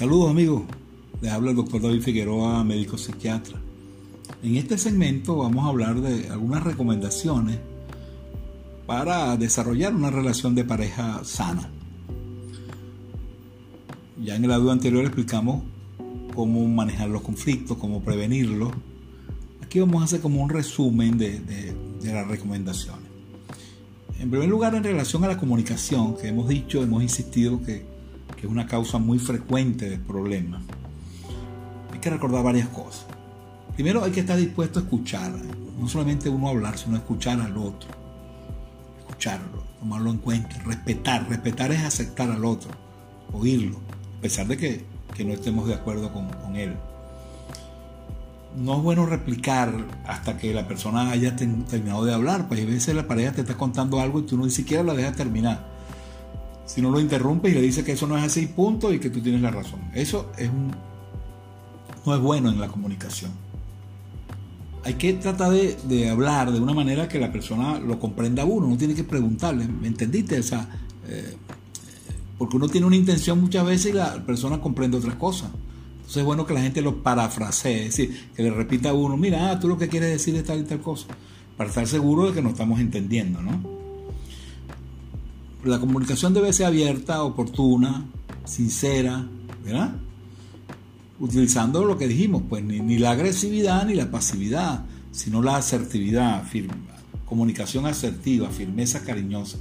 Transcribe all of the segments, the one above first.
Saludos amigos, les habla el doctor David Figueroa, médico psiquiatra. En este segmento vamos a hablar de algunas recomendaciones para desarrollar una relación de pareja sana. Ya en el audio anterior explicamos cómo manejar los conflictos, cómo prevenirlos. Aquí vamos a hacer como un resumen de, las recomendaciones. En primer lugar, en relación a la comunicación, que hemos dicho, hemos insistido que que es una causa muy frecuente de problemas, hay que recordar varias cosas. Primero hay que estar dispuesto a escuchar, no solamente uno hablar, sino escuchar al otro. Escucharlo, tomarlo en cuenta, respetar. Respetar es aceptar al otro, oírlo, a pesar de que, que no estemos de acuerdo con, con él. No es bueno replicar hasta que la persona haya terminado de hablar, pues a veces la pareja te está contando algo y tú no ni siquiera la dejas terminar si no lo interrumpes y le dices que eso no es así, punto, y que tú tienes la razón. Eso es un, no es bueno en la comunicación. Hay que tratar de, hablar de una manera que la persona lo comprenda a uno, no tiene que preguntarle, ¿me entendiste? O sea, eh, porque uno tiene una intención muchas veces y la persona comprende otras cosas. Entonces es bueno que la gente lo parafrasee, es decir, que le repita a uno, mira, ah, tú lo que quieres decir es tal y tal cosa, para estar seguro de que nos estamos entendiendo, ¿no? La comunicación debe ser abierta, oportuna, sincera, ¿verdad? Utilizando lo que dijimos, pues ni, la agresividad ni la pasividad, sino la asertividad, comunicación asertiva, firmeza cariñosa.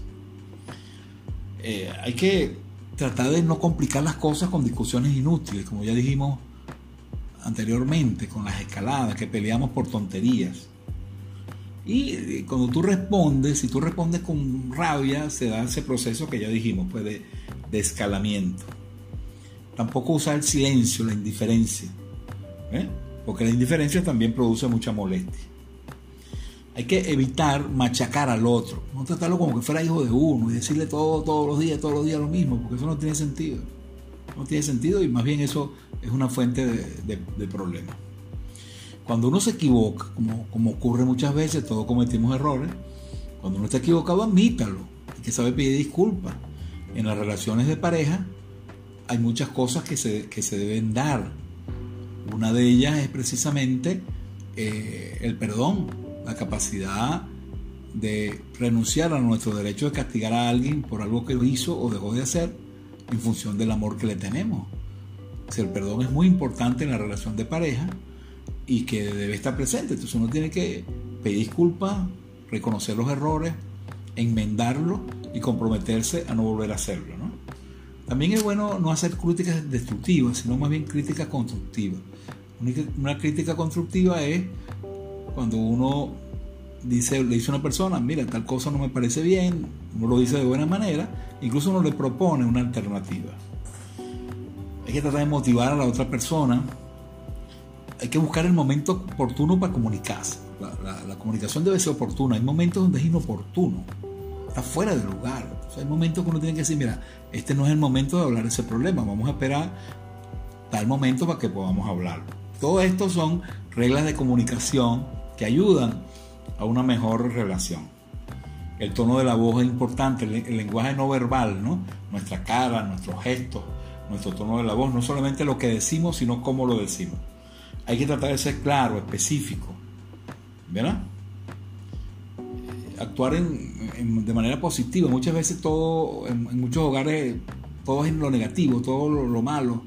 Eh, hay que tratar de no complicar las cosas con discusiones inútiles, como ya dijimos anteriormente, con las escaladas, que peleamos por tonterías. Y cuando tú respondes, si tú respondes con rabia, se da ese proceso que ya dijimos, pues de, escalamiento. Tampoco usar el silencio, la indiferencia, ¿eh? porque la indiferencia también produce mucha molestia. Hay que evitar machacar al otro, no tratarlo como que fuera hijo de uno y decirle todo, todos los días, todos los días lo mismo, porque eso no tiene sentido. No tiene sentido y más bien eso es una fuente de, de problemas. Cuando uno se equivoca, como, como ocurre muchas veces, todos cometimos errores, cuando uno está equivocado, admítalo. Hay que saber pedir disculpas. En las relaciones de pareja hay muchas cosas que se, que se deben dar. Una de ellas es precisamente eh, el perdón, la capacidad de renunciar a nuestro derecho de castigar a alguien por algo que hizo o dejó de hacer en función del amor que le tenemos. el perdón es muy importante en la relación de pareja y que debe estar presente. Entonces uno tiene que pedir disculpas, reconocer los errores, enmendarlos y comprometerse a no volver a hacerlo. También es bueno no hacer críticas destructivas, sino más bien críticas constructivas. Una crítica constructiva es cuando uno dice, le dice a una persona, mira, tal cosa no me parece bien, uno lo dice de buena manera, incluso uno le propone una alternativa. Hay que tratar de motivar a la otra persona hay que buscar el momento oportuno para comunicarse. La, comunicación debe ser oportuna. Hay momentos donde es inoportuno. Está fuera del lugar. hay momentos que uno tiene que decir, mira, este no es el momento de hablar de ese problema. Vamos a esperar tal momento para que podamos hablar. Todo esto son reglas de comunicación que ayudan a una mejor relación. El tono de la voz es importante, el, lenguaje no verbal, ¿no? Nuestra cara, nuestros gestos, nuestro tono de la voz, no solamente lo que decimos, sino cómo lo decimos hay que tratar de ser claro, específico, ¿verdad? Actuar de manera positiva. Muchas veces todo, en, muchos hogares, todo es lo negativo, todo lo, malo,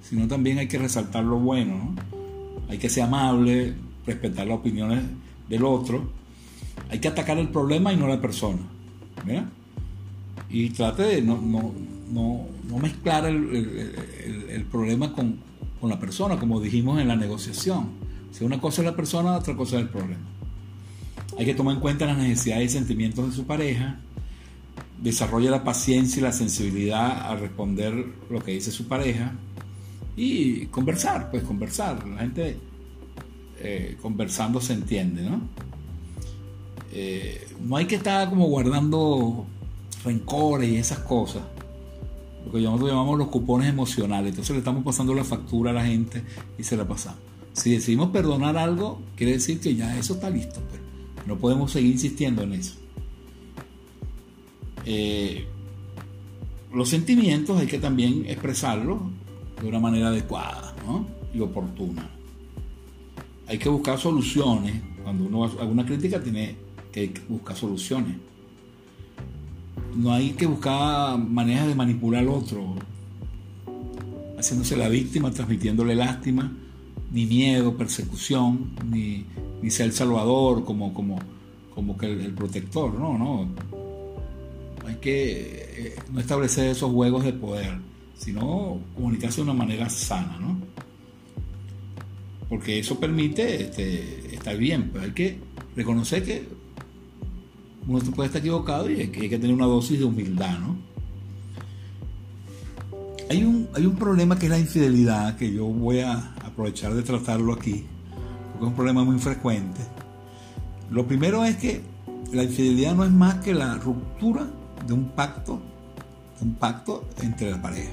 sino también hay que resaltar lo bueno, ¿no? Hay que ser amable, respetar las opiniones del otro. Hay que atacar el problema y no la persona, ¿verdad? Y trate de no, no, mezclar el, problema con, con, la persona, como dijimos en la negociación. Si una cosa es la persona, otra cosa es el problema. Hay que tomar en cuenta las necesidades y sentimientos de su pareja, desarrolla la paciencia y la sensibilidad a responder lo que dice su pareja y conversar, pues conversar. La gente eh, conversando se entiende, ¿no? Eh, no hay que estar como guardando rencores y esas cosas. Lo que nosotros llamamos los cupones emocionales. Entonces le estamos pasando la factura a la gente y se la pasamos. Si decidimos perdonar algo, quiere decir que ya eso está listo. Pues. no podemos seguir insistiendo en eso. Eh, los sentimientos hay que también expresarlos de una manera adecuada y oportuna. Hay que buscar soluciones. Cuando uno hace una crítica tiene que buscar soluciones. No hay que buscar maneras de manipular al otro, haciéndose la víctima, transmitiéndole lástima, ni miedo, persecución, ni, ser el salvador como, como, como que el, protector. No, no hay que eh, no establecer esos juegos de poder, sino comunicarse de una manera sana, ¿no? Porque eso permite este, estar bien, pero hay que reconocer que uno puede estar equivocado y hay que, tener una dosis de humildad, ¿no? Hay un, hay un problema que es la infidelidad, que yo voy a aprovechar de tratarlo aquí, porque es un problema muy frecuente. Lo primero es que la infidelidad no es más que la ruptura de un pacto, un pacto entre la pareja.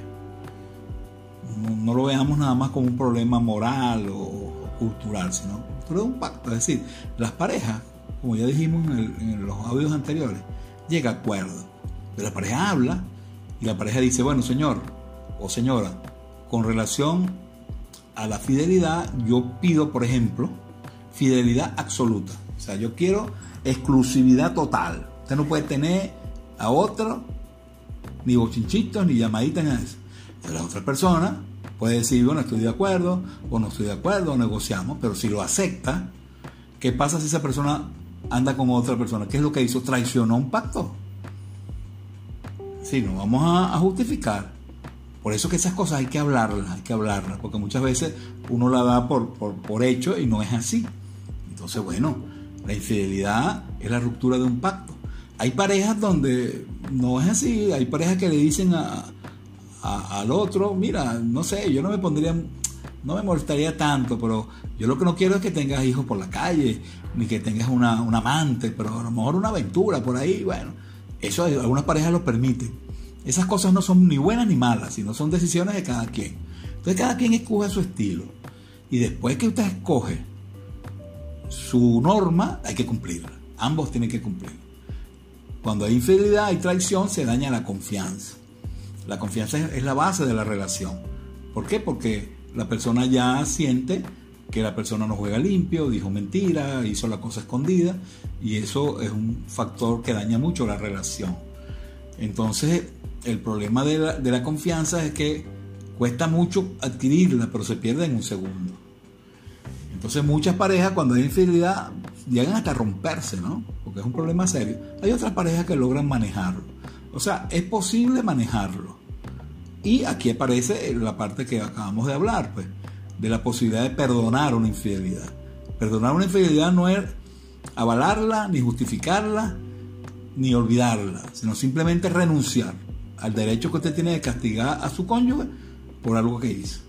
No, lo veamos nada más como un problema moral o, cultural, sino pero un pacto. Es decir, las parejas, como ya dijimos en, los audios anteriores, llega a acuerdo. Pero la pareja habla y la pareja dice, bueno, señor o señora, con relación a la fidelidad, yo pido, por ejemplo, fidelidad absoluta. O sea, yo quiero exclusividad total. Usted no puede tener a otro, ni bochinchitos, ni llamaditas, ni nada de eso. la otra persona puede decir, bueno, estoy de acuerdo, o no estoy de acuerdo, o negociamos, pero si lo acepta, ¿qué pasa si esa persona anda con otra persona? ¿Qué es lo que hizo? Traicionó un pacto. Sí, no vamos a, justificar. Por eso que esas cosas hay que hablarlas, hay que hablarlas, porque muchas veces uno la da por, por, por hecho y no es así. Entonces, bueno, la infidelidad es la ruptura de un pacto. Hay parejas donde no es así, hay parejas que le dicen a, al otro, mira, no sé, yo no me pondría, no me molestaría tanto, pero yo lo que no quiero es que tengas hijos por la calle, ni que tengas una, un amante, pero a lo mejor una aventura por ahí, bueno, eso algunas parejas lo permiten. Esas cosas no son ni buenas ni malas, sino son decisiones de cada quien. Entonces cada quien escoge su estilo. Y después que usted escoge su norma, hay que cumplirla. Ambos tienen que cumplir. Cuando hay infidelidad y traición, se daña la confianza. La confianza es la base de la relación. ¿Por qué? Porque la persona ya siente que la persona no juega limpio, dijo mentira, hizo la cosa escondida y eso es un factor que daña mucho la relación. Entonces, el problema de la, de la confianza es que cuesta mucho adquirirla, pero se pierde en un segundo. Entonces, muchas parejas cuando hay infidelidad llegan hasta romperse, ¿no? Porque es un problema serio. Hay otras parejas que logran manejarlo. O sea, es posible manejarlo. Y aquí aparece la parte que acabamos de hablar, pues, de la posibilidad de perdonar una infidelidad. Perdonar una infidelidad no es avalarla, ni justificarla, ni olvidarla, sino simplemente renunciar al derecho que usted tiene de castigar a su cónyuge por algo que hizo.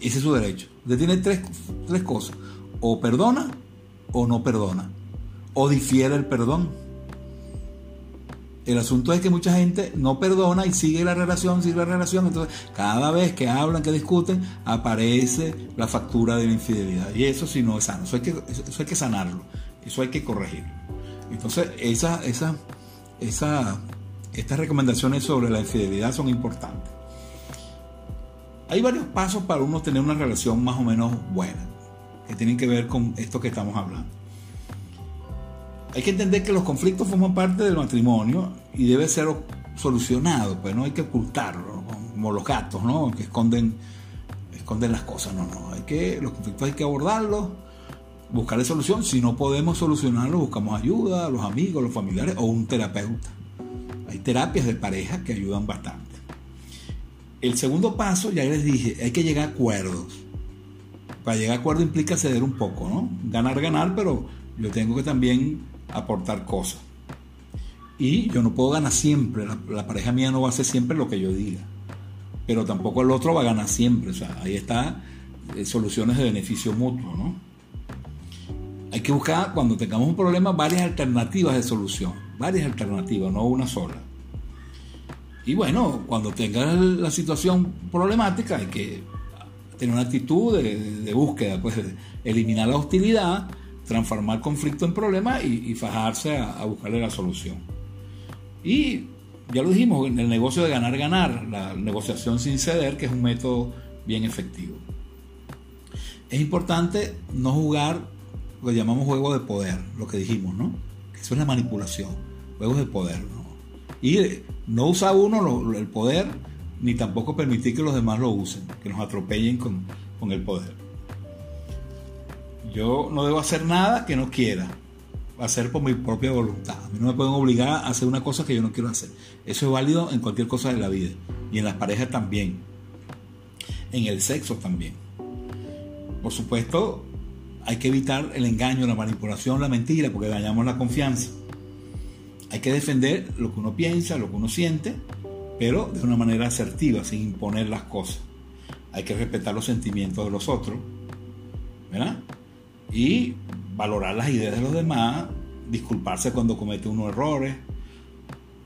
Ese es su derecho. Usted tiene tres, tres cosas. O perdona, o no perdona, o difiere el perdón. El asunto es que mucha gente no perdona y sigue la relación, sigue la relación. Entonces, cada vez que hablan, que discuten, aparece la factura de la infidelidad. Y eso sí no es sano. Eso hay que, hay que sanarlo. Eso hay que corregirlo. Entonces, esa, esa, esa, estas recomendaciones sobre la infidelidad son importantes. Hay varios pasos para uno tener una relación más o menos buena que tienen que ver con esto que estamos hablando. Hay que entender que los conflictos forman parte del matrimonio y debe ser solucionado, pues no hay que ocultarlo, como los gatos, ¿no? Que esconden, esconden las cosas, no, no, hay que, los conflictos hay que abordarlos, buscarle solución, si no podemos solucionarlo, buscamos ayuda, los amigos, los familiares o un terapeuta. Hay terapias de pareja que ayudan bastante. el segundo paso, ya les dije, hay que llegar a acuerdos. Para llegar a acuerdo implica ceder un poco, ¿no? Ganar, ganar, pero yo tengo que también aportar cosas. Y yo no puedo ganar siempre, la, pareja mía no va a hacer siempre lo que yo diga, pero tampoco el otro va a ganar siempre, o sea, ahí está eh, soluciones de beneficio mutuo, ¿no? Hay que buscar, cuando tengamos un problema, varias alternativas de solución, varias alternativas, no una sola. Y bueno, cuando tengas la situación problemática, hay que tener una actitud de, búsqueda, pues eliminar la hostilidad, transformar conflicto en problema y, fajarse a, buscarle la solución. Y ya lo dijimos, en el negocio de ganar-ganar, la negociación sin ceder, que es un método bien efectivo. Es importante no jugar lo que llamamos juego de poder, lo que dijimos, ¿no? Eso es la manipulación, juegos de poder, ¿no? Y no usa uno el poder, ni tampoco permitir que los demás lo usen, que nos atropellen con, con el poder. Yo no debo hacer nada que no quiera, hacer por mi propia voluntad. A mí no me pueden obligar a hacer una cosa que yo no quiero hacer. Eso es válido en cualquier cosa de la vida. Y en las parejas también. En el sexo también. Por supuesto, hay que evitar el engaño, la manipulación, la mentira, porque dañamos la confianza. Hay que defender lo que uno piensa, lo que uno siente, pero de una manera asertiva, sin imponer las cosas. Hay que respetar los sentimientos de los otros, ¿verdad? Y valorar las ideas de los demás, disculparse cuando comete unos errores,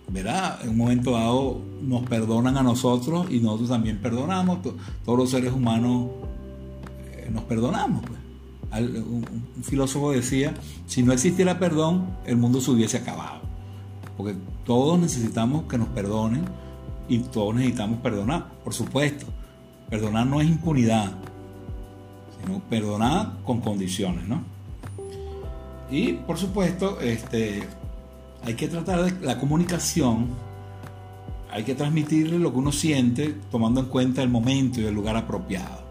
¿verdad? En un momento dado nos perdonan a nosotros y nosotros también perdonamos, todos los seres humanos eh, nos perdonamos. Pues. Un, un, filósofo decía, si no existiera perdón, el mundo se hubiese acabado. Porque todos necesitamos que nos perdonen y todos necesitamos perdonar, por supuesto. Perdonar no es impunidad, perdonar con condiciones, ¿no? Y por supuesto, este, hay que tratar la comunicación, hay que transmitirle lo que uno siente tomando en cuenta el momento y el lugar apropiado.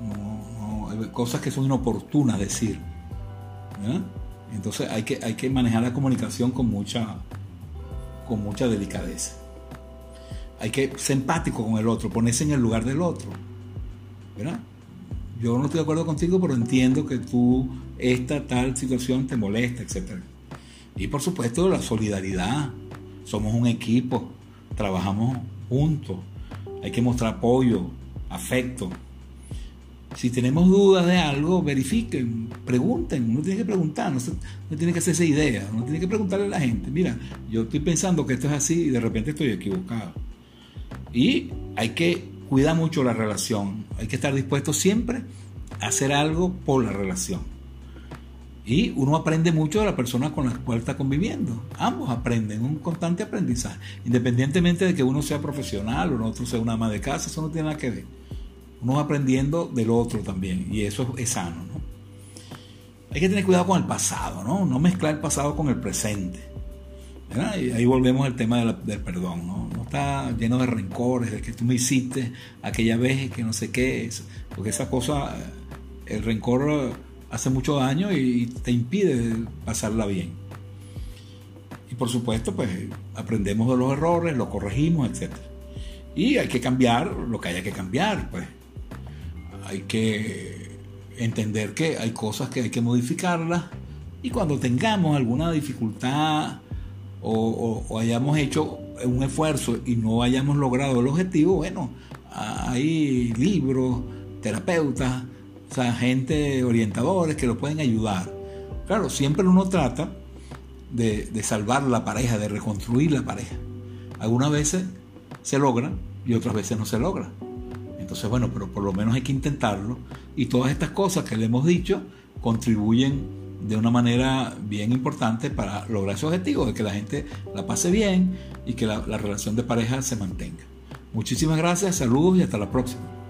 No, hay cosas que son inoportunas decir. Entonces hay que, hay que manejar la comunicación con mucha, con mucha delicadeza. Hay que ser empático con el otro, ponerse en el lugar del otro. ¿verdad? Yo no estoy de acuerdo contigo, pero entiendo que tú esta tal situación te molesta, etc. Y por supuesto la solidaridad. Somos un equipo, trabajamos juntos. Hay que mostrar apoyo, afecto. Si tenemos dudas de algo, verifiquen, pregunten. Uno tiene que preguntar, no, no tiene que hacerse idea, uno tiene que preguntarle a la gente. Mira, yo estoy pensando que esto es así y de repente estoy equivocado. Y hay que cuidar mucho la relación. Hay que estar dispuesto siempre a hacer algo por la relación. Y uno aprende mucho de la persona con la cual está conviviendo. Ambos aprenden, un constante aprendizaje. Independientemente de que uno sea profesional o el otro sea una ama de casa, eso no tiene nada que ver. Uno va aprendiendo del otro también y eso es sano. ¿no? Hay que tener cuidado con el pasado, ¿no? No mezclar el pasado con el presente. Y ahí volvemos al tema del perdón, ¿no? No está lleno de rencores, de que tú me hiciste aquella vez que no sé qué, porque esa cosa, el rencor hace mucho daño y te impide pasarla bien. Y por supuesto, pues aprendemos de los errores, lo corregimos, etc. Y hay que cambiar lo que haya que cambiar, pues. Hay que entender que hay cosas que hay que modificarlas y cuando tengamos alguna dificultad o, hayamos hecho un esfuerzo y no hayamos logrado el objetivo, bueno, hay libros, terapeutas, o sea, gente, orientadores que lo pueden ayudar. Claro, siempre uno trata de, de salvar la pareja, de reconstruir la pareja. Algunas veces se logra y otras veces no se logra. Entonces, bueno, pero por lo menos hay que intentarlo. Y todas estas cosas que le hemos dicho contribuyen de una manera bien importante para lograr ese objetivo, de que la gente la pase bien y que la, la relación de pareja se mantenga. Muchísimas gracias, saludos y hasta la próxima.